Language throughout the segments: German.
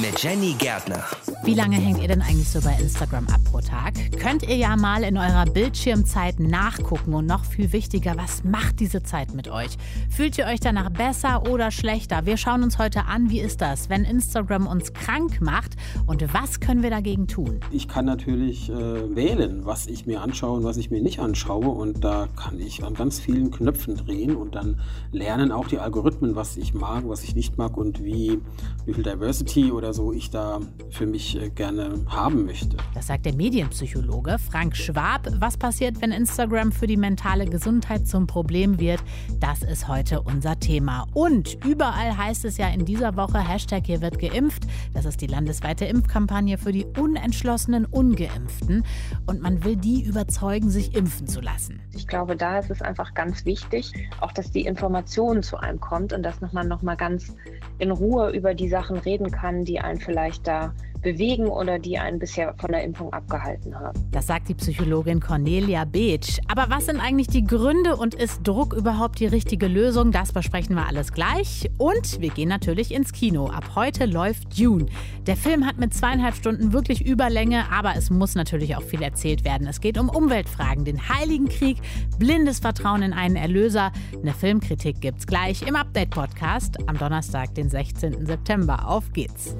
Mit Jenny Gärtner. Wie lange hängt ihr denn eigentlich so bei Instagram ab pro Tag? Könnt ihr ja mal in eurer Bildschirmzeit nachgucken und noch viel wichtiger, was macht diese Zeit mit euch? Fühlt ihr euch danach besser oder schlechter? Wir schauen uns heute an, wie ist das, wenn Instagram uns krank macht und was können wir dagegen tun? Ich kann natürlich äh, wählen, was ich mir anschaue und was ich mir nicht anschaue und da kann ich an ganz vielen Knöpfen drehen und dann lernen auch die Algorithmen, was ich mag, was ich nicht mag und wie, wie viel Diversity oder so ich da für mich äh, gerne haben möchte. Das sagt der Medienpsychologe Frank Schwab. Was passiert, wenn Instagram für die mentale Gesundheit zum Problem wird? Das ist heute unser Thema. Und überall heißt es ja in dieser Woche Hashtag hier wird geimpft. Das ist die landesweite Impfkampagne für die unentschlossenen Ungeimpften. Und man will die überzeugen, sich impfen zu lassen. Ich glaube, da ist es einfach ganz wichtig, auch dass die Information zu einem kommt und dass man noch mal ganz in Ruhe über die Sachen reden kann, die einen vielleicht da bewegen oder die einen bisher von der Impfung abgehalten haben. Das sagt die Psychologin Cornelia Beetsch. Aber was sind eigentlich die Gründe und ist Druck überhaupt die richtige Lösung? Das besprechen wir alles gleich. Und wir gehen natürlich ins Kino. Ab heute läuft Dune. Der Film hat mit zweieinhalb Stunden wirklich Überlänge, aber es muss natürlich auch viel erzählt werden. Es geht um Umweltfragen, den Heiligen Krieg, blindes Vertrauen in einen Erlöser. Eine Filmkritik gibt's gleich im Update-Podcast am Donnerstag, den 16. September. Auf geht's.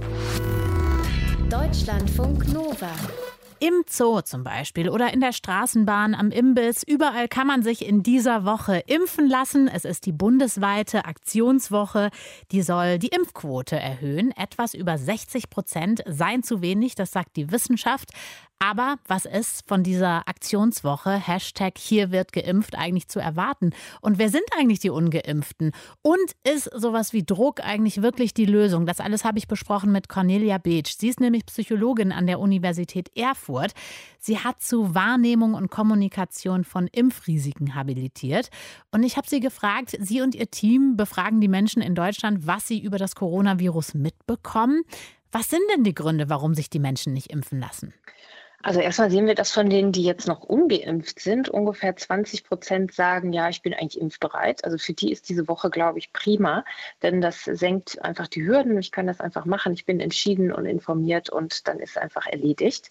Deutschlandfunk Nova. Im Zoo zum Beispiel oder in der Straßenbahn, am Imbiss, überall kann man sich in dieser Woche impfen lassen. Es ist die bundesweite Aktionswoche, die soll die Impfquote erhöhen. Etwas über 60 Prozent seien zu wenig, das sagt die Wissenschaft. Aber was ist von dieser Aktionswoche, Hashtag hier wird geimpft, eigentlich zu erwarten? Und wer sind eigentlich die Ungeimpften? Und ist sowas wie Druck eigentlich wirklich die Lösung? Das alles habe ich besprochen mit Cornelia Beetsch. Sie ist nämlich Psychologin an der Universität Erfurt. Sie hat zu Wahrnehmung und Kommunikation von Impfrisiken habilitiert. Und ich habe sie gefragt, Sie und Ihr Team befragen die Menschen in Deutschland, was sie über das Coronavirus mitbekommen. Was sind denn die Gründe, warum sich die Menschen nicht impfen lassen? Also erstmal sehen wir das von denen, die jetzt noch ungeimpft sind. Ungefähr 20 Prozent sagen, ja, ich bin eigentlich impfbereit. Also für die ist diese Woche, glaube ich, prima, denn das senkt einfach die Hürden. Ich kann das einfach machen. Ich bin entschieden und informiert und dann ist einfach erledigt.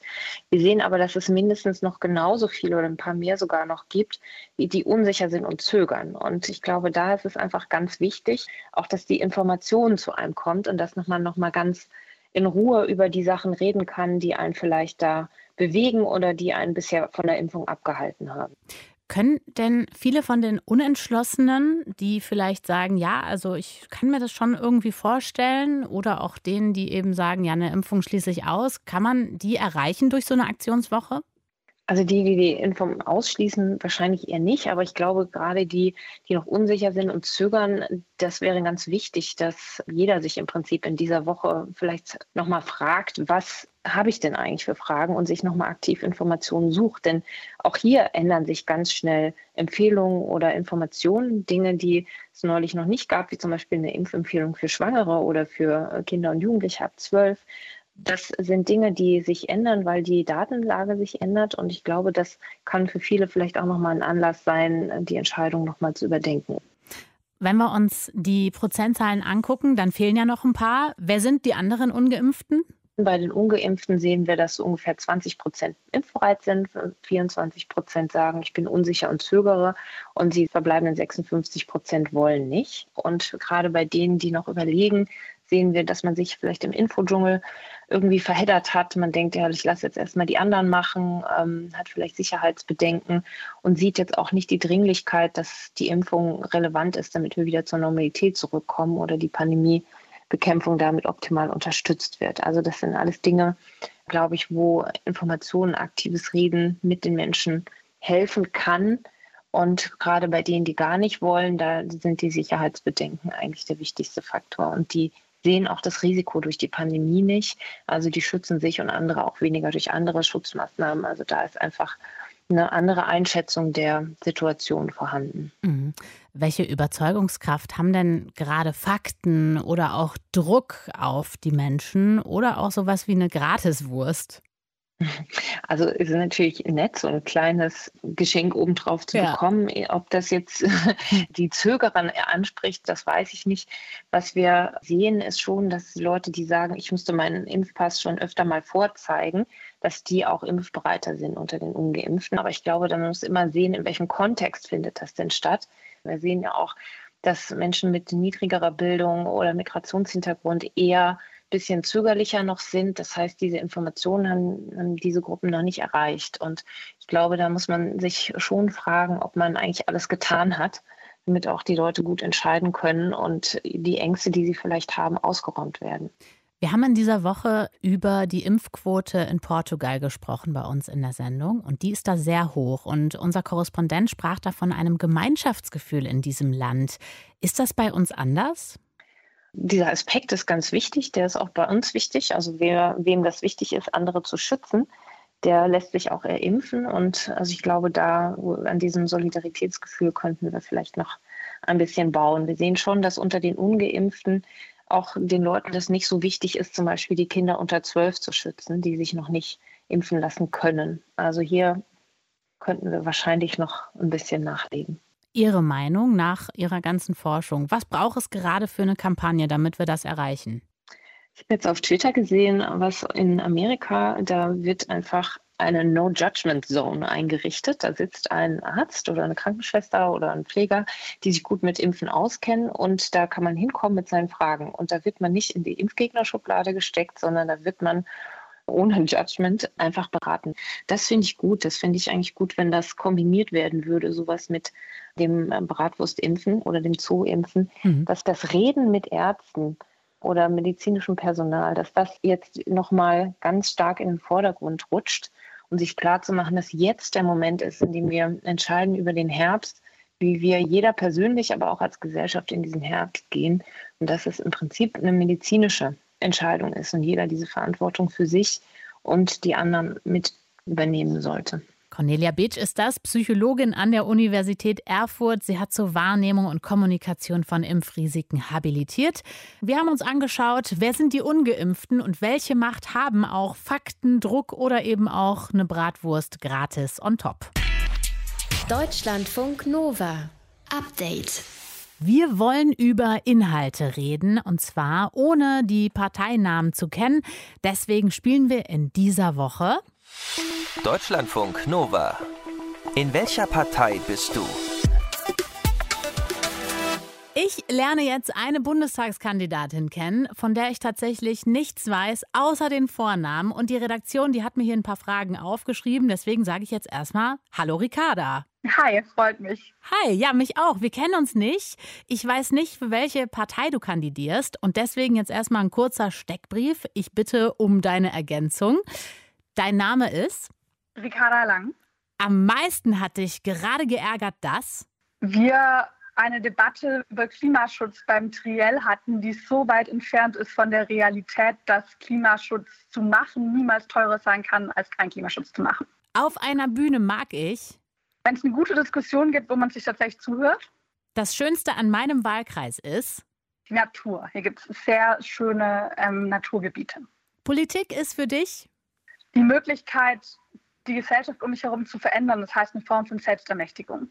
Wir sehen aber, dass es mindestens noch genauso viele oder ein paar mehr sogar noch gibt, die unsicher sind und zögern. Und ich glaube, da ist es einfach ganz wichtig, auch dass die Information zu einem kommt und dass man nochmal ganz in Ruhe über die Sachen reden kann, die einen vielleicht da bewegen oder die einen bisher von der Impfung abgehalten haben. Können denn viele von den Unentschlossenen, die vielleicht sagen, ja, also ich kann mir das schon irgendwie vorstellen, oder auch denen, die eben sagen, ja, eine Impfung schließe ich aus, kann man die erreichen durch so eine Aktionswoche? Also die, die die Impfung ausschließen, wahrscheinlich eher nicht. Aber ich glaube, gerade die, die noch unsicher sind und zögern, das wäre ganz wichtig, dass jeder sich im Prinzip in dieser Woche vielleicht nochmal fragt, was habe ich denn eigentlich für Fragen und sich nochmal aktiv Informationen sucht. Denn auch hier ändern sich ganz schnell Empfehlungen oder Informationen, Dinge, die es neulich noch nicht gab, wie zum Beispiel eine Impfempfehlung für Schwangere oder für Kinder und Jugendliche ab zwölf das sind Dinge, die sich ändern, weil die Datenlage sich ändert. Und ich glaube, das kann für viele vielleicht auch nochmal ein Anlass sein, die Entscheidung nochmal zu überdenken. Wenn wir uns die Prozentzahlen angucken, dann fehlen ja noch ein paar. Wer sind die anderen Ungeimpften? Bei den Ungeimpften sehen wir, dass ungefähr 20 Prozent impfbereit sind, 24 Prozent sagen, ich bin unsicher und zögere und die verbleibenden 56 Prozent wollen nicht. Und gerade bei denen, die noch überlegen, sehen wir, dass man sich vielleicht im Infodschungel irgendwie verheddert hat. Man denkt, ja, ich lasse jetzt erstmal die anderen machen, ähm, hat vielleicht Sicherheitsbedenken und sieht jetzt auch nicht die Dringlichkeit, dass die Impfung relevant ist, damit wir wieder zur Normalität zurückkommen oder die Pandemiebekämpfung damit optimal unterstützt wird. Also das sind alles Dinge, glaube ich, wo Informationen, aktives Reden mit den Menschen helfen kann. Und gerade bei denen, die gar nicht wollen, da sind die Sicherheitsbedenken eigentlich der wichtigste Faktor. Und die sehen auch das Risiko durch die Pandemie nicht. Also die schützen sich und andere auch weniger durch andere Schutzmaßnahmen. Also da ist einfach eine andere Einschätzung der Situation vorhanden. Mhm. Welche Überzeugungskraft haben denn gerade Fakten oder auch Druck auf die Menschen oder auch sowas wie eine Gratiswurst? Also ist natürlich nett, so ein kleines Geschenk obendrauf zu ja. bekommen. Ob das jetzt die Zögerer anspricht, das weiß ich nicht. Was wir sehen, ist schon, dass Leute, die sagen, ich müsste meinen Impfpass schon öfter mal vorzeigen, dass die auch impfbereiter sind unter den Ungeimpften. Aber ich glaube, man muss immer sehen, in welchem Kontext findet das denn statt. Wir sehen ja auch, dass Menschen mit niedrigerer Bildung oder Migrationshintergrund eher bisschen zögerlicher noch sind. Das heißt, diese Informationen haben, haben, diese Gruppen noch nicht erreicht. Und ich glaube, da muss man sich schon fragen, ob man eigentlich alles getan hat, damit auch die Leute gut entscheiden können und die Ängste, die sie vielleicht haben, ausgeräumt werden. Wir haben in dieser Woche über die Impfquote in Portugal gesprochen bei uns in der Sendung und die ist da sehr hoch und unser Korrespondent sprach da von einem Gemeinschaftsgefühl in diesem Land. Ist das bei uns anders? Dieser Aspekt ist ganz wichtig, der ist auch bei uns wichtig. Also wer, wem das wichtig ist, andere zu schützen, der lässt sich auch erimpfen. Und also ich glaube, da an diesem Solidaritätsgefühl könnten wir vielleicht noch ein bisschen bauen. Wir sehen schon, dass unter den Ungeimpften auch den Leuten das nicht so wichtig ist, zum Beispiel die Kinder unter zwölf zu schützen, die sich noch nicht impfen lassen können. Also hier könnten wir wahrscheinlich noch ein bisschen nachlegen. Ihre Meinung nach Ihrer ganzen Forschung? Was braucht es gerade für eine Kampagne, damit wir das erreichen? Ich habe jetzt auf Twitter gesehen, was in Amerika, da wird einfach eine No-Judgment-Zone eingerichtet. Da sitzt ein Arzt oder eine Krankenschwester oder ein Pfleger, die sich gut mit Impfen auskennen und da kann man hinkommen mit seinen Fragen. Und da wird man nicht in die Impfgegnerschublade gesteckt, sondern da wird man ohne Judgment einfach beraten. Das finde ich gut. Das finde ich eigentlich gut, wenn das kombiniert werden würde, sowas mit dem äh, Bratwurstimpfen oder dem Zoo-Impfen, mhm. dass das Reden mit Ärzten oder medizinischem Personal, dass das jetzt nochmal ganz stark in den Vordergrund rutscht um sich klarzumachen, dass jetzt der Moment ist, in dem wir entscheiden über den Herbst, wie wir jeder persönlich, aber auch als Gesellschaft in diesen Herbst gehen und dass es im Prinzip eine medizinische Entscheidung ist und jeder diese Verantwortung für sich und die anderen mit übernehmen sollte. Cornelia Beetsch ist das, Psychologin an der Universität Erfurt. Sie hat zur Wahrnehmung und Kommunikation von Impfrisiken habilitiert. Wir haben uns angeschaut, wer sind die Ungeimpften und welche Macht haben auch Fakten, Druck oder eben auch eine Bratwurst gratis on top. Deutschlandfunk Nova. Update. Wir wollen über Inhalte reden und zwar ohne die Parteinamen zu kennen. Deswegen spielen wir in dieser Woche Deutschlandfunk Nova. In welcher Partei bist du? Ich lerne jetzt eine Bundestagskandidatin kennen, von der ich tatsächlich nichts weiß, außer den Vornamen. Und die Redaktion, die hat mir hier ein paar Fragen aufgeschrieben. Deswegen sage ich jetzt erstmal Hallo Ricarda. Hi, freut mich. Hi, ja, mich auch. Wir kennen uns nicht. Ich weiß nicht, für welche Partei du kandidierst. Und deswegen jetzt erstmal ein kurzer Steckbrief. Ich bitte um deine Ergänzung. Dein Name ist? Ricarda Lang. Am meisten hat dich gerade geärgert, dass? Wir eine Debatte über Klimaschutz beim Triell hatten, die so weit entfernt ist von der Realität, dass Klimaschutz zu machen niemals teurer sein kann, als kein Klimaschutz zu machen. Auf einer Bühne mag ich. Wenn es eine gute Diskussion gibt, wo man sich tatsächlich zuhört. Das Schönste an meinem Wahlkreis ist? Die Natur. Hier gibt es sehr schöne ähm, Naturgebiete. Politik ist für dich? Die Möglichkeit, die Gesellschaft um mich herum zu verändern. Das heißt eine Form von Selbstermächtigung.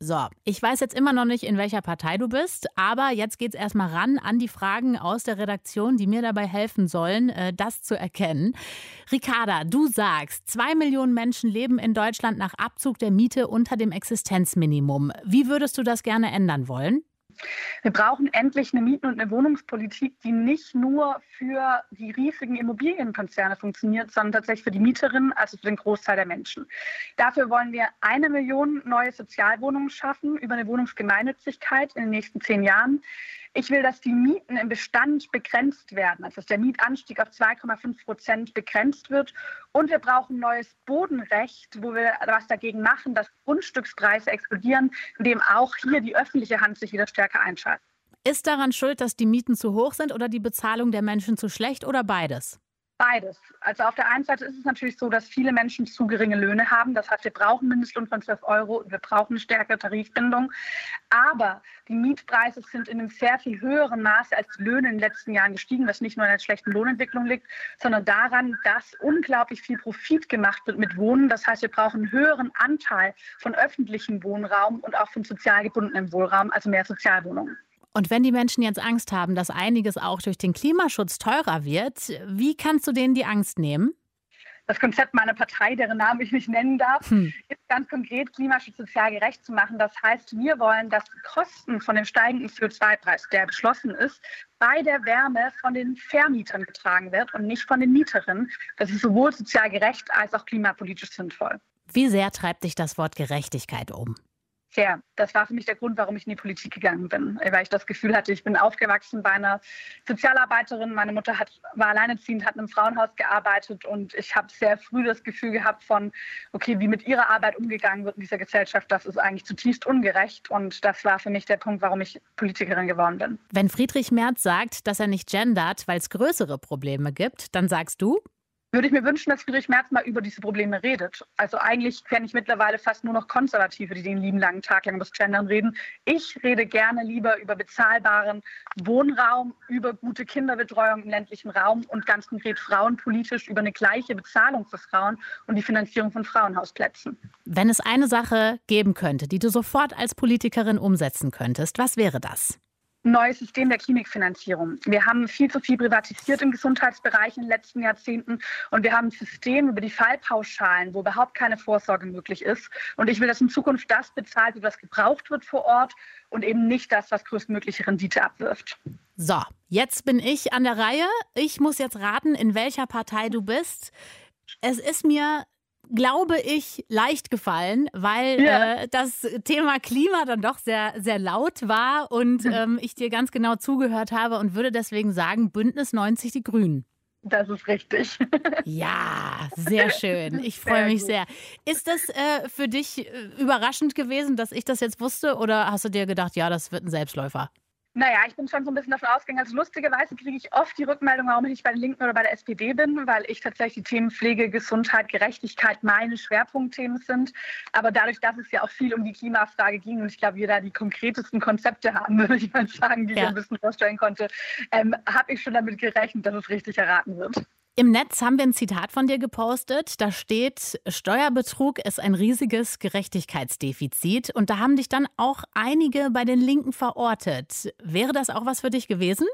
So, ich weiß jetzt immer noch nicht, in welcher Partei du bist, aber jetzt geht es erstmal ran an die Fragen aus der Redaktion, die mir dabei helfen sollen, äh, das zu erkennen. Ricarda, du sagst, zwei Millionen Menschen leben in Deutschland nach Abzug der Miete unter dem Existenzminimum. Wie würdest du das gerne ändern wollen? Wir brauchen endlich eine Mieten- und eine Wohnungspolitik, die nicht nur für die riesigen Immobilienkonzerne funktioniert, sondern tatsächlich für die Mieterinnen, also für den Großteil der Menschen. Dafür wollen wir eine Million neue Sozialwohnungen schaffen über eine Wohnungsgemeinnützigkeit in den nächsten zehn Jahren. Ich will, dass die Mieten im Bestand begrenzt werden, also dass der Mietanstieg auf 2,5 Prozent begrenzt wird. Und wir brauchen neues Bodenrecht, wo wir was dagegen machen, dass Grundstückspreise explodieren, indem auch hier die öffentliche Hand sich wieder stärker einschaltet. Ist daran schuld, dass die Mieten zu hoch sind oder die Bezahlung der Menschen zu schlecht oder beides? Beides. Also auf der einen Seite ist es natürlich so, dass viele Menschen zu geringe Löhne haben. Das heißt, wir brauchen Mindestlohn von 12 Euro und wir brauchen eine stärkere Tarifbindung. Aber Die Mietpreise sind in einem sehr viel höheren Maße als die Löhne in den letzten Jahren gestiegen, was nicht nur an der schlechten Lohnentwicklung liegt, sondern daran, dass unglaublich viel Profit gemacht wird mit Wohnen. Das heißt, wir brauchen einen höheren Anteil von öffentlichem Wohnraum und auch von sozial gebundenem Wohnraum, also mehr Sozialwohnungen. Und wenn die Menschen jetzt Angst haben, dass einiges auch durch den Klimaschutz teurer wird, wie kannst du denen die Angst nehmen? Das Konzept meiner Partei, deren Namen ich nicht nennen darf, hm. ist ganz konkret, Klimaschutz sozial gerecht zu machen. Das heißt, wir wollen, dass die Kosten von dem steigenden CO2-Preis, der beschlossen ist, bei der Wärme von den Vermietern getragen wird und nicht von den Mieterinnen. Das ist sowohl sozial gerecht als auch klimapolitisch sinnvoll. Wie sehr treibt dich das Wort Gerechtigkeit um? Tja, das war für mich der Grund, warum ich in die Politik gegangen bin, weil ich das Gefühl hatte, ich bin aufgewachsen bei einer Sozialarbeiterin. Meine Mutter hat, war alleinerziehend, hat in einem Frauenhaus gearbeitet und ich habe sehr früh das Gefühl gehabt von, okay, wie mit ihrer Arbeit umgegangen wird in dieser Gesellschaft, das ist eigentlich zutiefst ungerecht und das war für mich der Punkt, warum ich Politikerin geworden bin. Wenn Friedrich Merz sagt, dass er nicht gendert, weil es größere Probleme gibt, dann sagst du? Würde ich mir wünschen, dass Friedrich Merz mal über diese Probleme redet. Also eigentlich kenne ich mittlerweile fast nur noch Konservative, die den lieben langen Tag lang über das Gendern reden. Ich rede gerne lieber über bezahlbaren Wohnraum, über gute Kinderbetreuung im ländlichen Raum und ganz konkret frauenpolitisch über eine gleiche Bezahlung für Frauen und die Finanzierung von Frauenhausplätzen. Wenn es eine Sache geben könnte, die du sofort als Politikerin umsetzen könntest, was wäre das? Neues System der Klinikfinanzierung. Wir haben viel zu viel privatisiert im Gesundheitsbereich in den letzten Jahrzehnten und wir haben ein System über die Fallpauschalen, wo überhaupt keine Vorsorge möglich ist. Und ich will, dass in Zukunft das bezahlt wird, was gebraucht wird vor Ort und eben nicht das, was größtmögliche Rendite abwirft. So, jetzt bin ich an der Reihe. Ich muss jetzt raten, in welcher Partei du bist. Es ist mir glaube ich, leicht gefallen, weil ja. äh, das Thema Klima dann doch sehr, sehr laut war und ähm, ich dir ganz genau zugehört habe und würde deswegen sagen, Bündnis 90 die Grünen. Das ist richtig. Ja, sehr schön. Ich freue mich sehr. Ist das äh, für dich äh, überraschend gewesen, dass ich das jetzt wusste oder hast du dir gedacht, ja, das wird ein Selbstläufer? Naja, ich bin schon so ein bisschen davon ausgegangen. Also lustigerweise kriege ich oft die Rückmeldung, warum ich nicht bei den Linken oder bei der SPD bin, weil ich tatsächlich die Themen Pflege, Gesundheit, Gerechtigkeit meine Schwerpunktthemen sind. Aber dadurch, dass es ja auch viel um die Klimafrage ging und ich glaube, wir da die konkretesten Konzepte haben, würde ich mal sagen, die ja. ich ein bisschen vorstellen konnte, ähm, habe ich schon damit gerechnet, dass es richtig erraten wird. Im Netz haben wir ein Zitat von dir gepostet. Da steht, Steuerbetrug ist ein riesiges Gerechtigkeitsdefizit. Und da haben dich dann auch einige bei den Linken verortet. Wäre das auch was für dich gewesen?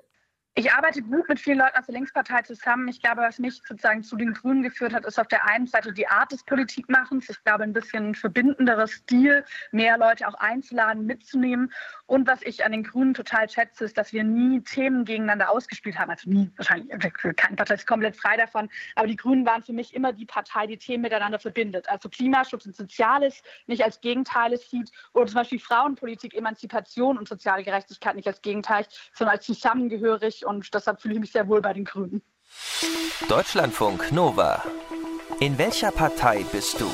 Ich arbeite gut mit vielen Leuten aus der Linkspartei zusammen. Ich glaube, was mich sozusagen zu den Grünen geführt hat, ist auf der einen Seite die Art des Politikmachens. Ich glaube, ein bisschen verbindenderer Stil, mehr Leute auch einzuladen, mitzunehmen. Und was ich an den Grünen total schätze, ist, dass wir nie Themen gegeneinander ausgespielt haben. Also nie, wahrscheinlich, keine Partei ist komplett frei davon. Aber die Grünen waren für mich immer die Partei, die Themen miteinander verbindet. Also Klimaschutz und Soziales nicht als Gegenteile sieht oder zum Beispiel Frauenpolitik, Emanzipation und soziale Gerechtigkeit nicht als Gegenteil, sondern als zusammengehörig und deshalb fühle ich mich sehr wohl bei den Grünen. Deutschlandfunk Nova. In welcher Partei bist du?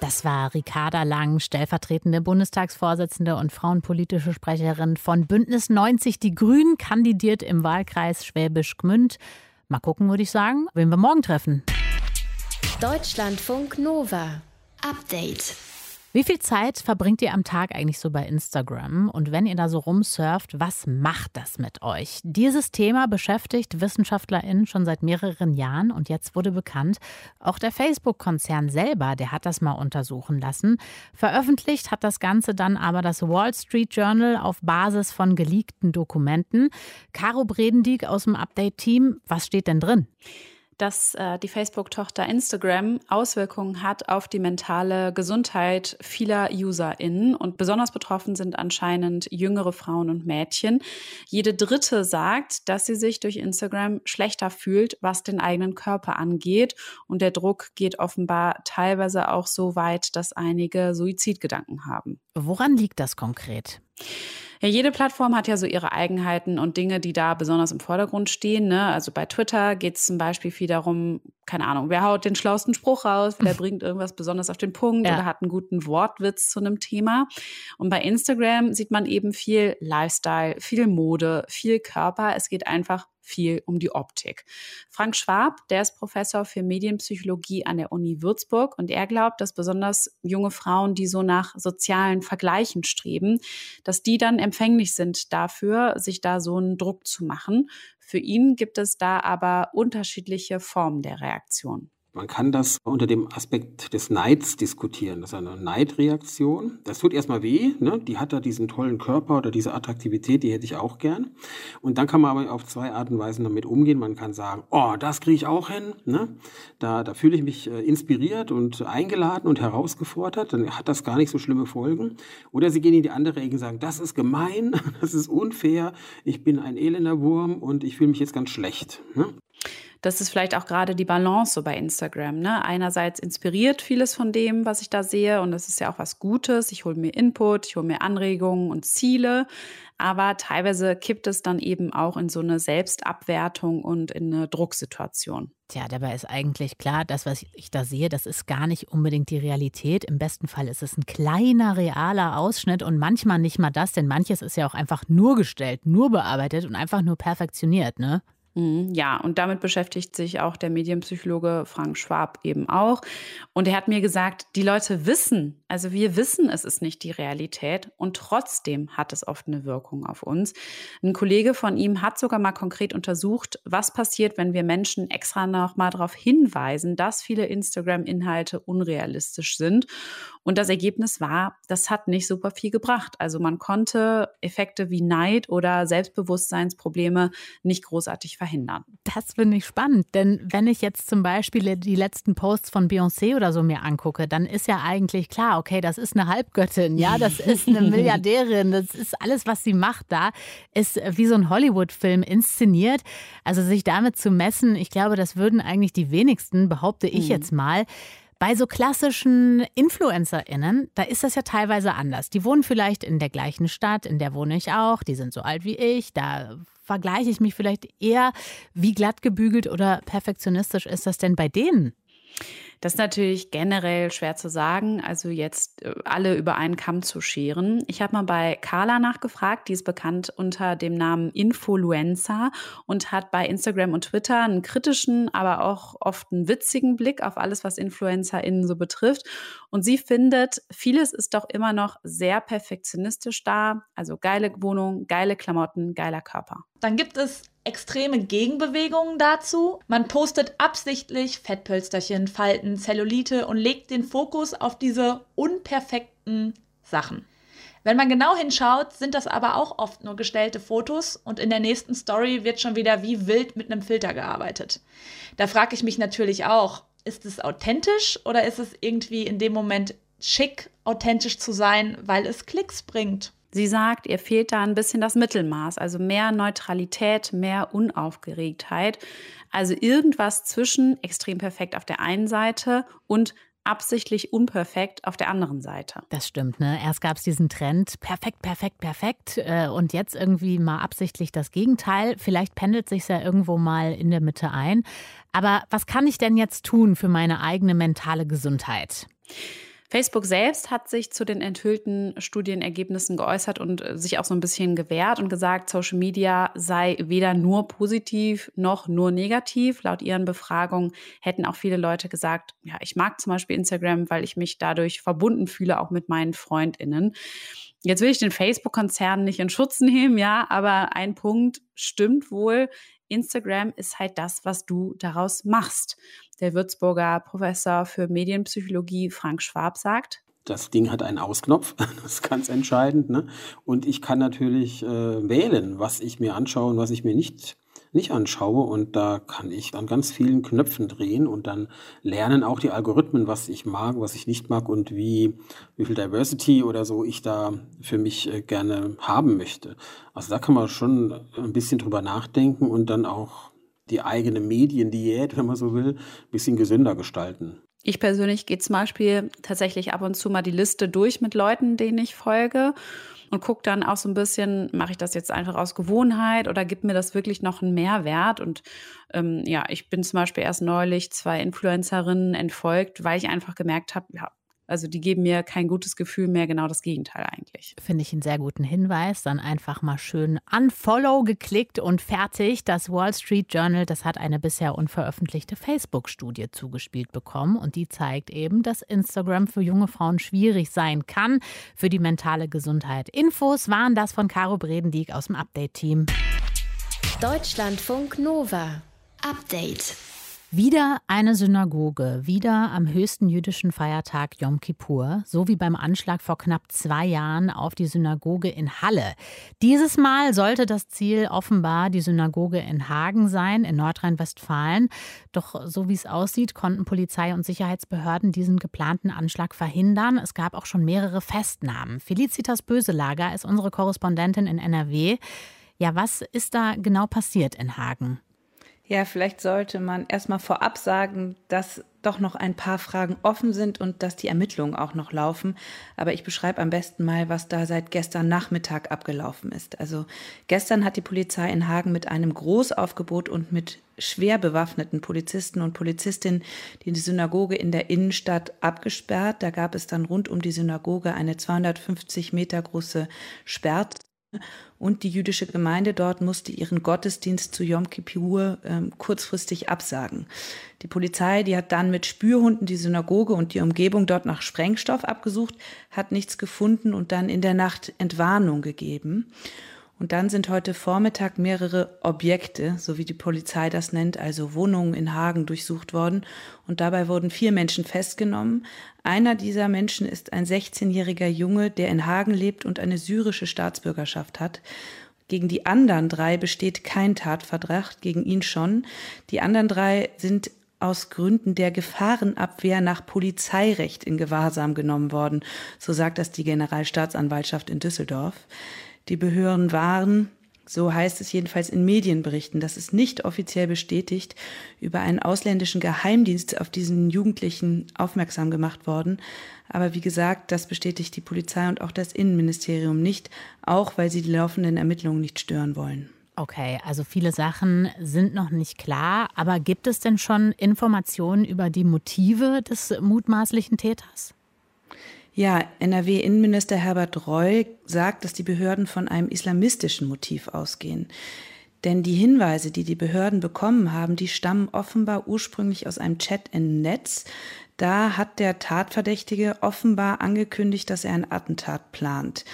Das war Ricarda Lang, stellvertretende Bundestagsvorsitzende und frauenpolitische Sprecherin von Bündnis 90 Die Grünen, kandidiert im Wahlkreis Schwäbisch Gmünd. Mal gucken, würde ich sagen, wen wir morgen treffen. Deutschlandfunk Nova. Update. Wie viel Zeit verbringt ihr am Tag eigentlich so bei Instagram? Und wenn ihr da so rumsurft, was macht das mit euch? Dieses Thema beschäftigt WissenschaftlerInnen schon seit mehreren Jahren und jetzt wurde bekannt, auch der Facebook-Konzern selber, der hat das mal untersuchen lassen. Veröffentlicht hat das Ganze dann aber das Wall Street Journal auf Basis von geleakten Dokumenten. Caro Bredendieck aus dem Update-Team, was steht denn drin? Dass äh, die Facebook-Tochter Instagram Auswirkungen hat auf die mentale Gesundheit vieler UserInnen. Und besonders betroffen sind anscheinend jüngere Frauen und Mädchen. Jede dritte sagt, dass sie sich durch Instagram schlechter fühlt, was den eigenen Körper angeht. Und der Druck geht offenbar teilweise auch so weit, dass einige Suizidgedanken haben. Woran liegt das konkret? Ja, jede Plattform hat ja so ihre Eigenheiten und Dinge, die da besonders im Vordergrund stehen. Ne? Also bei Twitter geht es zum Beispiel viel darum, keine Ahnung, wer haut den schlauesten Spruch raus, wer bringt irgendwas besonders auf den Punkt ja. oder hat einen guten Wortwitz zu einem Thema. Und bei Instagram sieht man eben viel Lifestyle, viel Mode, viel Körper. Es geht einfach viel um die Optik. Frank Schwab, der ist Professor für Medienpsychologie an der Uni Würzburg und er glaubt, dass besonders junge Frauen, die so nach sozialen Vergleichen streben, dass die dann empfänglich sind dafür, sich da so einen Druck zu machen. Für ihn gibt es da aber unterschiedliche Formen der Reaktion. Man kann das unter dem Aspekt des Neids diskutieren. Das ist eine Neidreaktion. Das tut erstmal weh. Ne? Die hat da diesen tollen Körper oder diese Attraktivität, die hätte ich auch gern. Und dann kann man aber auf zwei Arten und Weisen damit umgehen. Man kann sagen, oh, das kriege ich auch hin. Ne? Da, da fühle ich mich äh, inspiriert und eingeladen und herausgefordert. Dann hat das gar nicht so schlimme Folgen. Oder sie gehen in die andere Ecke und sagen, das ist gemein, das ist unfair, ich bin ein elender Wurm und ich fühle mich jetzt ganz schlecht. Ne? Das ist vielleicht auch gerade die Balance so bei Instagram. Ne? Einerseits inspiriert vieles von dem, was ich da sehe, und das ist ja auch was Gutes. Ich hole mir Input, ich hole mir Anregungen und Ziele, aber teilweise kippt es dann eben auch in so eine Selbstabwertung und in eine Drucksituation. Tja, dabei ist eigentlich klar, das, was ich da sehe, das ist gar nicht unbedingt die Realität. Im besten Fall ist es ein kleiner, realer Ausschnitt und manchmal nicht mal das, denn manches ist ja auch einfach nur gestellt, nur bearbeitet und einfach nur perfektioniert, ne? Mhm, ja, und damit beschäftigt sich auch der Medienpsychologe Frank Schwab eben auch. Und er hat mir gesagt, die Leute wissen, also wir wissen, es ist nicht die Realität und trotzdem hat es oft eine Wirkung auf uns. Ein Kollege von ihm hat sogar mal konkret untersucht, was passiert, wenn wir Menschen extra noch mal darauf hinweisen, dass viele Instagram-Inhalte unrealistisch sind. Und das Ergebnis war, das hat nicht super viel gebracht. Also man konnte Effekte wie Neid oder Selbstbewusstseinsprobleme nicht großartig verhindern. Das finde ich spannend, denn wenn ich jetzt zum Beispiel die letzten Posts von Beyoncé oder so mir angucke, dann ist ja eigentlich klar, okay, das ist eine Halbgöttin, ja, das ist eine Milliardärin, das ist alles, was sie macht da, ist wie so ein Hollywood-Film inszeniert. Also sich damit zu messen, ich glaube, das würden eigentlich die wenigsten, behaupte ich mhm. jetzt mal. Bei so klassischen InfluencerInnen, da ist das ja teilweise anders. Die wohnen vielleicht in der gleichen Stadt, in der wohne ich auch, die sind so alt wie ich, da vergleiche ich mich vielleicht eher, wie glatt gebügelt oder perfektionistisch ist das denn bei denen? Das ist natürlich generell schwer zu sagen, also jetzt äh, alle über einen Kamm zu scheren. Ich habe mal bei Carla nachgefragt, die ist bekannt unter dem Namen Influencer und hat bei Instagram und Twitter einen kritischen, aber auch oft einen witzigen Blick auf alles, was InfluencerInnen so betrifft. Und sie findet, vieles ist doch immer noch sehr perfektionistisch da. Also geile Wohnung, geile Klamotten, geiler Körper. Dann gibt es extreme Gegenbewegungen dazu. Man postet absichtlich Fettpölsterchen, Falten, Zellulite und legt den Fokus auf diese unperfekten Sachen. Wenn man genau hinschaut, sind das aber auch oft nur gestellte Fotos und in der nächsten Story wird schon wieder wie wild mit einem Filter gearbeitet. Da frage ich mich natürlich auch, ist es authentisch oder ist es irgendwie in dem Moment schick, authentisch zu sein, weil es Klicks bringt? Sie sagt, ihr fehlt da ein bisschen das Mittelmaß, also mehr Neutralität, mehr Unaufgeregtheit. Also irgendwas zwischen extrem perfekt auf der einen Seite und absichtlich unperfekt auf der anderen Seite. Das stimmt, ne? Erst gab es diesen Trend, perfekt, perfekt, perfekt. Äh, und jetzt irgendwie mal absichtlich das Gegenteil. Vielleicht pendelt sich ja irgendwo mal in der Mitte ein. Aber was kann ich denn jetzt tun für meine eigene mentale Gesundheit? Facebook selbst hat sich zu den enthüllten Studienergebnissen geäußert und äh, sich auch so ein bisschen gewehrt und gesagt, Social Media sei weder nur positiv noch nur negativ. Laut ihren Befragungen hätten auch viele Leute gesagt, ja, ich mag zum Beispiel Instagram, weil ich mich dadurch verbunden fühle, auch mit meinen FreundInnen. Jetzt will ich den Facebook-Konzern nicht in Schutz nehmen, ja, aber ein Punkt stimmt wohl. Instagram ist halt das, was du daraus machst. Der Würzburger Professor für Medienpsychologie Frank Schwab sagt, das Ding hat einen Ausknopf, das ist ganz entscheidend. Ne? Und ich kann natürlich äh, wählen, was ich mir anschaue und was ich mir nicht nicht anschaue. Und da kann ich an ganz vielen Knöpfen drehen und dann lernen auch die Algorithmen, was ich mag, was ich nicht mag und wie, wie viel Diversity oder so ich da für mich äh, gerne haben möchte. Also da kann man schon ein bisschen drüber nachdenken und dann auch die eigene Mediendiät, wenn man so will, ein bisschen gesünder gestalten. Ich persönlich gehe zum Beispiel tatsächlich ab und zu mal die Liste durch mit Leuten, denen ich folge und gucke dann auch so ein bisschen, mache ich das jetzt einfach aus Gewohnheit oder gibt mir das wirklich noch einen Mehrwert? Und ähm, ja, ich bin zum Beispiel erst neulich zwei Influencerinnen entfolgt, weil ich einfach gemerkt habe, ja, Also die geben mir kein gutes Gefühl mehr, genau das Gegenteil eigentlich. Finde ich einen sehr guten Hinweis. Dann einfach mal schön Unfollow geklickt und fertig. Das Wall Street Journal, das hat eine bisher unveröffentlichte Facebook-Studie zugespielt bekommen und die zeigt eben, dass Instagram für junge Frauen schwierig sein kann für die mentale Gesundheit. Infos waren das von Caro Bredendieck aus dem Update-Team. Deutschlandfunk Nova. Update. Wieder eine Synagoge, wieder am höchsten jüdischen Feiertag Yom Kippur, so wie beim Anschlag vor knapp zwei Jahren auf die Synagoge in Halle. Dieses Mal sollte das Ziel offenbar die Synagoge in Hagen sein, in Nordrhein-Westfalen. Doch so wie es aussieht, konnten Polizei und Sicherheitsbehörden diesen geplanten Anschlag verhindern. Es gab auch schon mehrere Festnahmen. Felicitas Böselager ist unsere Korrespondentin in NRW. Ja, was ist da genau passiert in Hagen? Ja, vielleicht sollte man erstmal vorab sagen, dass doch noch ein paar Fragen offen sind und dass die Ermittlungen auch noch laufen. Aber ich beschreibe am besten mal, was da seit gestern Nachmittag abgelaufen ist. Also gestern hat die Polizei in Hagen mit einem Großaufgebot und mit schwer bewaffneten Polizisten und Polizistinnen die Synagoge in der Innenstadt abgesperrt. Da gab es dann rund um die Synagoge eine 250 Meter große Sperrzone und die jüdische Gemeinde dort musste ihren Gottesdienst zu Yom Kippur äh, kurzfristig absagen. Die Polizei, die hat dann mit Spürhunden die Synagoge und die Umgebung dort nach Sprengstoff abgesucht, hat nichts gefunden und dann in der Nacht Entwarnung gegeben. Und dann sind heute Vormittag mehrere Objekte, so wie die Polizei das nennt, also Wohnungen in Hagen durchsucht worden. Und dabei wurden vier Menschen festgenommen. Einer dieser Menschen ist ein 16-jähriger Junge, der in Hagen lebt und eine syrische Staatsbürgerschaft hat. Gegen die anderen drei besteht kein Tatverdacht, gegen ihn schon. Die anderen drei sind aus Gründen der Gefahrenabwehr nach Polizeirecht in Gewahrsam genommen worden, so sagt das die Generalstaatsanwaltschaft in Düsseldorf. Die Behörden waren, so heißt es jedenfalls in Medienberichten, das ist nicht offiziell bestätigt, über einen ausländischen Geheimdienst auf diesen Jugendlichen aufmerksam gemacht worden. Aber wie gesagt, das bestätigt die Polizei und auch das Innenministerium nicht, auch weil sie die laufenden Ermittlungen nicht stören wollen. Okay, also viele Sachen sind noch nicht klar, aber gibt es denn schon Informationen über die Motive des mutmaßlichen Täters? Ja, NRW-Innenminister Herbert Reul sagt, dass die Behörden von einem islamistischen Motiv ausgehen. Denn die Hinweise, die die Behörden bekommen haben, die stammen offenbar ursprünglich aus einem Chat im Netz. Da hat der Tatverdächtige offenbar angekündigt, dass er ein Attentat plant.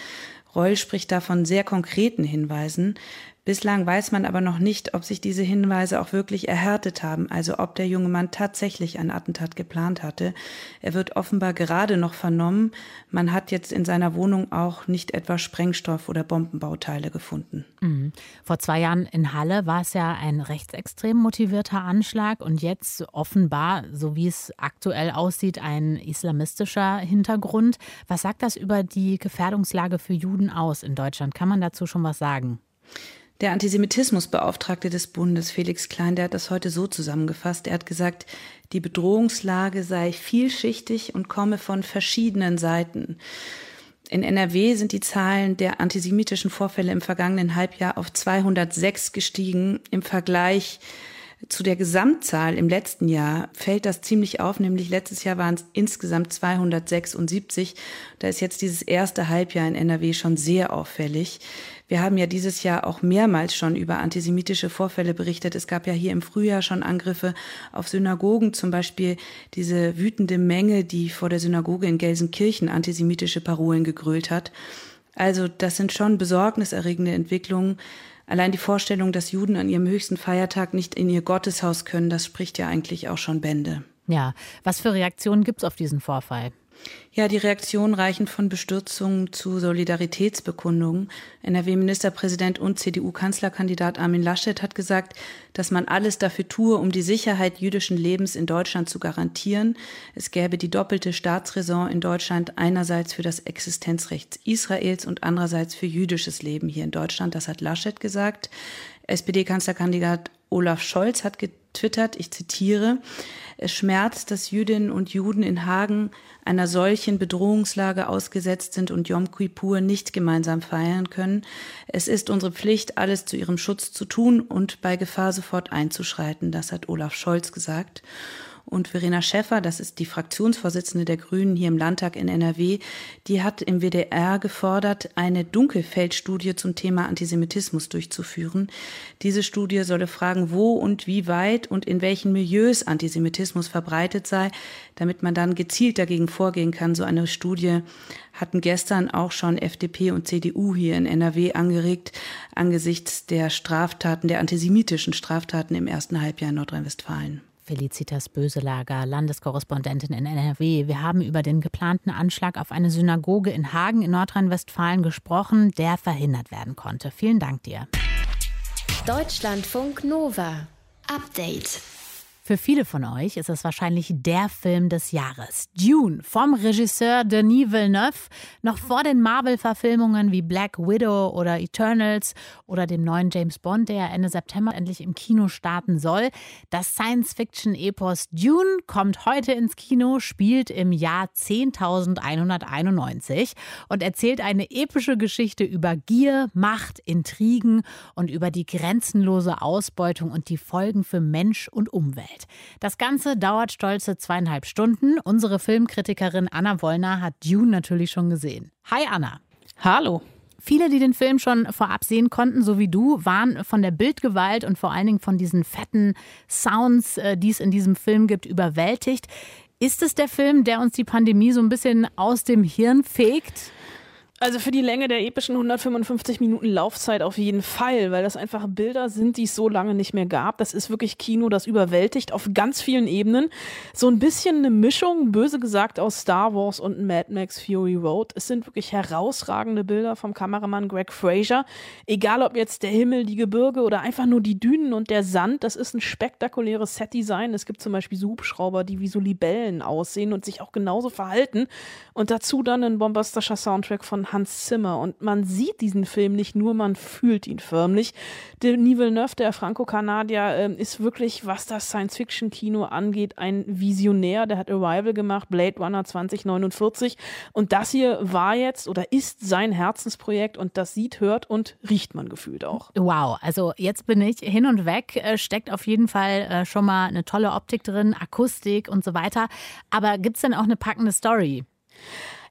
Reul spricht da von sehr konkreten Hinweisen. Bislang weiß man aber noch nicht, ob sich diese Hinweise auch wirklich erhärtet haben, also ob der junge Mann tatsächlich ein Attentat geplant hatte. Er wird offenbar gerade noch vernommen. Man hat jetzt in seiner Wohnung auch nicht etwa Sprengstoff oder Bombenbauteile gefunden. Mhm. Vor zwei Jahren in Halle war es ja ein rechtsextrem motivierter Anschlag und jetzt offenbar, so wie es aktuell aussieht, ein islamistischer Hintergrund. Was sagt das über die Gefährdungslage für Juden aus in Deutschland? Kann man dazu schon was sagen? Der Antisemitismusbeauftragte des Bundes, Felix Klein, der hat das heute so zusammengefasst. Er hat gesagt, die Bedrohungslage sei vielschichtig und komme von verschiedenen Seiten. In NRW sind die Zahlen der antisemitischen Vorfälle im vergangenen Halbjahr auf 206 gestiegen. Im Vergleich zu der Gesamtzahl im letzten Jahr fällt das ziemlich auf, nämlich letztes Jahr waren es insgesamt 276. Da ist jetzt dieses erste Halbjahr in NRW schon sehr auffällig. Wir haben ja dieses Jahr auch mehrmals schon über antisemitische Vorfälle berichtet. Es gab ja hier im Frühjahr schon Angriffe auf Synagogen, zum Beispiel diese wütende Menge, die vor der Synagoge in Gelsenkirchen antisemitische Parolen gegrölt hat. Also das sind schon besorgniserregende Entwicklungen. Allein die Vorstellung, dass Juden an ihrem höchsten Feiertag nicht in ihr Gotteshaus können, das spricht ja eigentlich auch schon Bände. Ja, was für Reaktionen gibt es auf diesen Vorfall? Ja, die Reaktionen reichen von Bestürzung zu Solidaritätsbekundungen. NRW-Ministerpräsident und CDU-Kanzlerkandidat Armin Laschet hat gesagt, dass man alles dafür tue, um die Sicherheit jüdischen Lebens in Deutschland zu garantieren. Es gäbe die doppelte Staatsräson in Deutschland, einerseits für das Existenzrecht Israels und andererseits für jüdisches Leben hier in Deutschland. Das hat Laschet gesagt. SPD-Kanzlerkandidat Olaf Scholz hat getwittert, ich zitiere, es schmerzt, dass Jüdinnen und Juden in Hagen einer solchen Bedrohungslage ausgesetzt sind und Yom Kippur nicht gemeinsam feiern können. Es ist unsere Pflicht, alles zu ihrem Schutz zu tun und bei Gefahr sofort einzuschreiten. Das hat Olaf Scholz gesagt. Und Verena Schäffer, das ist die Fraktionsvorsitzende der Grünen hier im Landtag in NRW, die hat im WDR gefordert, eine Dunkelfeldstudie zum Thema Antisemitismus durchzuführen. Diese Studie solle fragen, wo und wie weit und in welchen Milieus Antisemitismus verbreitet sei, damit man dann gezielt dagegen vorgehen kann. So eine Studie hatten gestern auch schon FDP und CDU hier in NRW angeregt angesichts der Straftaten, der antisemitischen Straftaten im ersten Halbjahr in Nordrhein-Westfalen. Felicitas Böselager, Landeskorrespondentin in NRW. Wir haben über den geplanten Anschlag auf eine Synagoge in Hagen in Nordrhein-Westfalen gesprochen, der verhindert werden konnte. Vielen Dank dir. Deutschlandfunk Nova. Update. Für viele von euch ist es wahrscheinlich der Film des Jahres. Dune vom Regisseur Denis Villeneuve. Noch vor den Marvel-Verfilmungen wie Black Widow oder Eternals oder dem neuen James Bond, der Ende September endlich im Kino starten soll. Das Science-Fiction-Epos Dune kommt heute ins Kino, spielt im Jahr 10.191 und erzählt eine epische Geschichte über Gier, Macht, Intrigen und über die grenzenlose Ausbeutung und die Folgen für Mensch und Umwelt. Welt. Das Ganze dauert stolze zweieinhalb Stunden. Unsere Filmkritikerin Anna Wollner hat Dune natürlich schon gesehen. Hi Anna. Hallo. Viele, die den Film schon vorab sehen konnten, so wie du, waren von der Bildgewalt und vor allen Dingen von diesen fetten Sounds, äh, die es in diesem Film gibt, überwältigt. Ist es der Film, der uns die Pandemie so ein bisschen aus dem Hirn fegt? Also für die Länge der epischen 155 Minuten Laufzeit auf jeden Fall, weil das einfach Bilder sind, die es so lange nicht mehr gab. Das ist wirklich Kino, das überwältigt auf ganz vielen Ebenen. So ein bisschen eine Mischung, böse gesagt, aus Star Wars und Mad Max Fury Road. Es sind wirklich herausragende Bilder vom Kameramann Greg Fraser. Egal ob jetzt der Himmel, die Gebirge oder einfach nur die Dünen und der Sand, das ist ein spektakuläres Set-Design. Es gibt zum Beispiel so Hubschrauber, die wie so Libellen aussehen und sich auch genauso verhalten. Und dazu dann ein bombastischer Soundtrack von Hans Zimmer. Und man sieht diesen Film nicht nur, man fühlt ihn förmlich. Denis Villeneuve, der Franco-Kanadier, äh, ist wirklich, was das Science-Fiction-Kino angeht, ein Visionär. Der hat Arrival gemacht, Blade Runner 2049. Und das hier war jetzt oder ist sein Herzensprojekt und das sieht, hört und riecht man gefühlt auch. Wow, also jetzt bin ich hin und weg. Äh, steckt auf jeden Fall äh, schon mal eine tolle Optik drin, Akustik und so weiter. Aber gibt es denn auch eine packende Story?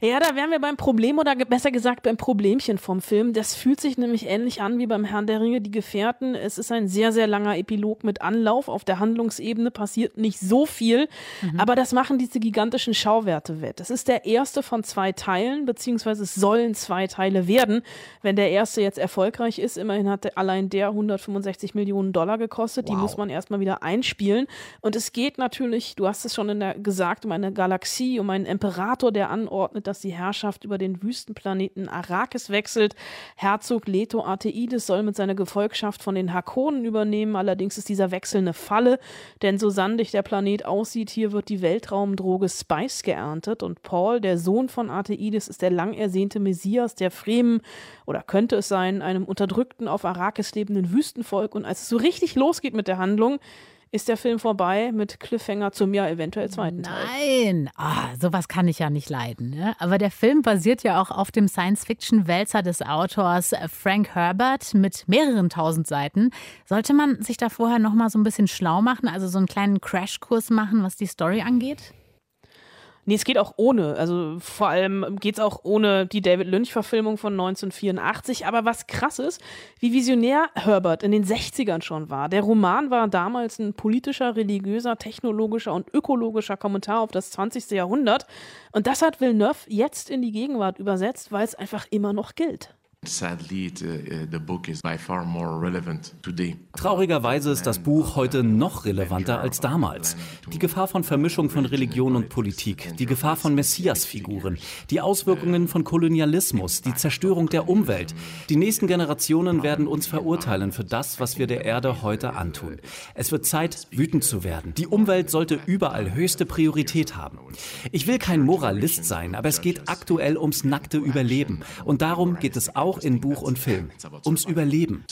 Ja, da wären wir beim Problem oder besser gesagt beim Problemchen vom Film. Das fühlt sich nämlich ähnlich an wie beim Herrn der Ringe, die Gefährten. Es ist ein sehr, sehr langer Epilog mit Anlauf. Auf der Handlungsebene passiert nicht so viel, mhm. aber das machen diese gigantischen Schauwerte wett. Das ist der erste von zwei Teilen, beziehungsweise es sollen zwei Teile werden. Wenn der erste jetzt erfolgreich ist, immerhin hat allein der 165 Millionen Dollar gekostet. Wow. Die muss man erstmal wieder einspielen. Und es geht natürlich, du hast es schon in der, gesagt, um eine Galaxie, um einen Imperator, der anordnet, dass die Herrschaft über den Wüstenplaneten Arrakis wechselt. Herzog Leto Arteides soll mit seiner Gefolgschaft von den Hakonen übernehmen. Allerdings ist dieser Wechsel eine Falle, denn so sandig der Planet aussieht, hier wird die Weltraumdroge Spice geerntet und Paul, der Sohn von Arteides, ist der lang ersehnte Messias der Fremen oder könnte es sein, einem unterdrückten auf Arrakis lebenden Wüstenvolk. Und als es so richtig losgeht mit der Handlung, ist der Film vorbei mit Cliffhanger zum ja eventuell zweiten Teil. Nein, oh, sowas kann ich ja nicht leiden. Ne? Aber der Film basiert ja auch auf dem Science-Fiction-Wälzer des Autors Frank Herbert mit mehreren tausend Seiten. Sollte man sich da vorher noch mal so ein bisschen schlau machen, also so einen kleinen Crashkurs machen, was die Story angeht? Nee, es geht auch ohne. Also vor allem geht es auch ohne die David Lynch-Verfilmung von 1984. Aber was krass ist, wie visionär Herbert in den 60ern schon war. Der Roman war damals ein politischer, religiöser, technologischer und ökologischer Kommentar auf das 20. Jahrhundert. Und das hat Villeneuve jetzt in die Gegenwart übersetzt, weil es einfach immer noch gilt. Traurigerweise ist das Buch heute noch relevanter als damals. Die Gefahr von Vermischung von Religion und Politik, die Gefahr von Messiasfiguren, die Auswirkungen von Kolonialismus, die Zerstörung der Umwelt. Die nächsten Generationen werden uns verurteilen für das, was wir der Erde heute antun. Es wird Zeit, wütend zu werden. Die Umwelt sollte überall höchste Priorität haben. Ich will kein Moralist sein, aber es geht aktuell ums nackte Überleben. Und darum geht es auch auch in Buch und Film, ums Überleben.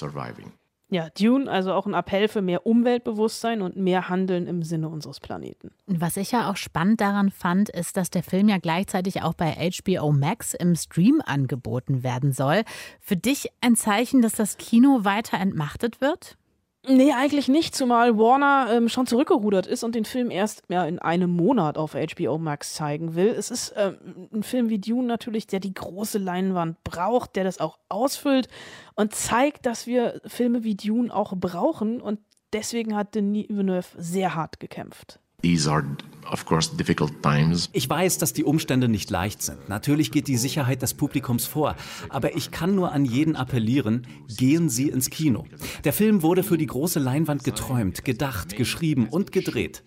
Ja, Dune, also auch ein Appell für mehr Umweltbewusstsein und mehr Handeln im Sinne unseres Planeten. Was ich ja auch spannend daran fand, ist, dass der Film ja gleichzeitig auch bei HBO Max im Stream angeboten werden soll. Für dich ein Zeichen, dass das Kino weiter entmachtet wird? Nee, eigentlich nicht, zumal Warner ähm, schon zurückgerudert ist und den Film erst ja, in einem Monat auf HBO Max zeigen will. Es ist ähm, ein Film wie Dune natürlich, der die große Leinwand braucht, der das auch ausfüllt und zeigt, dass wir Filme wie Dune auch brauchen und deswegen hat Denis Villeneuve sehr hart gekämpft. These are of course difficult times. Ich weiß, dass die Umstände nicht leicht sind. Natürlich geht die Sicherheit des Publikums vor, aber ich kann nur an jeden appellieren, gehen Sie ins Kino. Der Film wurde für die große Leinwand geträumt, gedacht, geschrieben und gedreht.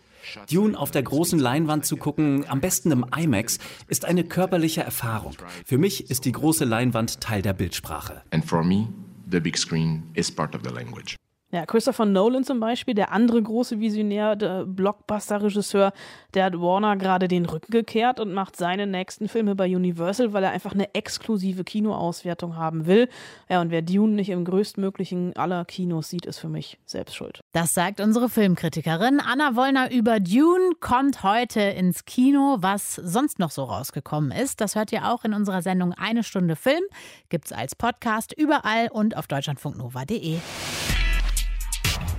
Dune auf der großen Leinwand zu gucken, am besten im IMAX, ist eine körperliche Erfahrung. Für mich ist die große Leinwand Teil der Bildsprache. And for me, the big screen is part of the language. Ja, Christopher Nolan zum Beispiel, der andere große Visionär, der Blockbuster-Regisseur, der hat Warner gerade den Rücken gekehrt und macht seine nächsten Filme bei Universal, weil er einfach eine exklusive Kinoauswertung haben will. Ja, und wer Dune nicht im größtmöglichen aller Kinos sieht, ist für mich selbst schuld. Das sagt unsere Filmkritikerin Anna Wollner über Dune, kommt heute ins Kino. Was sonst noch so rausgekommen ist, das hört ihr auch in unserer Sendung Eine Stunde Film. Gibt's als Podcast überall und auf deutschlandfunknova.de.